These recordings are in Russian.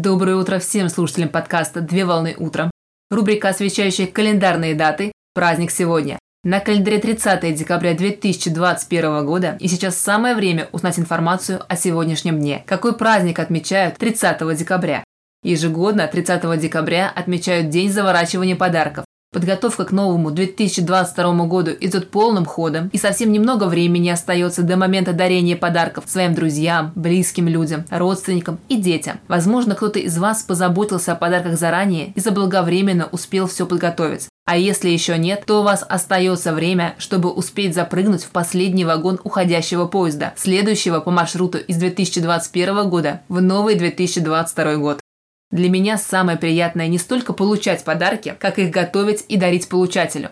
Доброе утро всем слушателям подкаста «Две волны утром». Рубрика, освещающая календарные даты «Праздник сегодня». На календаре 30 декабря 2021 года, и сейчас самое время узнать информацию о сегодняшнем дне. Какой праздник отмечают 30 декабря? Ежегодно 30 декабря отмечают День заворачивания подарков. Подготовка к новому 2022 году идет полным ходом, и совсем немного времени остается до момента дарения подарков своим друзьям, близким людям, родственникам и детям. Возможно, кто-то из вас позаботился о подарках заранее и заблаговременно успел все подготовить. А если еще нет, то у вас остается время, чтобы успеть запрыгнуть в последний вагон уходящего поезда, следующего по маршруту из 2021 года в новый 2022 год. Для меня самое приятное не столько получать подарки, как их готовить и дарить получателю.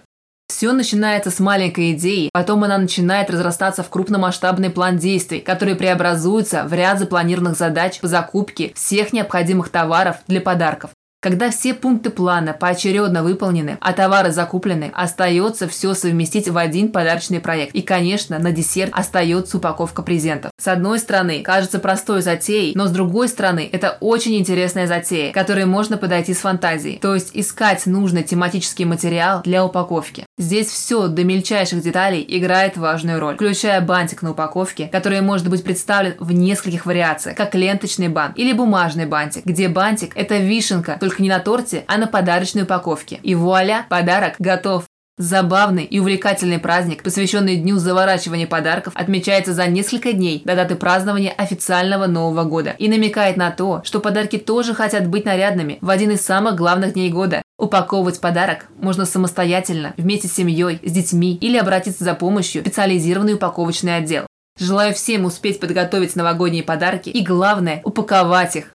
Все начинается с маленькой идеи, потом она начинает разрастаться в крупномасштабный план действий, который преобразуется в ряд запланированных задач по закупке всех необходимых товаров для подарков. Когда все пункты плана поочередно выполнены, а товары закуплены, остается все совместить в один подарочный проект. И, конечно, на десерт остается упаковка презентов. С одной стороны, кажется простой затеей, но с другой стороны, это очень интересная затея, которой можно подойти с фантазией. То есть искать нужный тематический материал для упаковки. Здесь все до мельчайших деталей играет важную роль, включая бантик на упаковке, который может быть представлен в нескольких вариациях, как ленточный бант или бумажный бантик, где бантик – это вишенка, только не на торте, а на подарочной упаковке. И вуаля, подарок готов. Забавный и увлекательный праздник, посвященный Дню заворачивания подарков, отмечается за несколько дней до даты празднования официального Нового года и намекает на то, что подарки тоже хотят быть нарядными в один из самых главных дней года. Упаковывать подарок можно самостоятельно, вместе с семьей, с детьми или обратиться за помощью в специализированный упаковочный отдел. Желаю всем успеть подготовить новогодние подарки и, главное, упаковать их.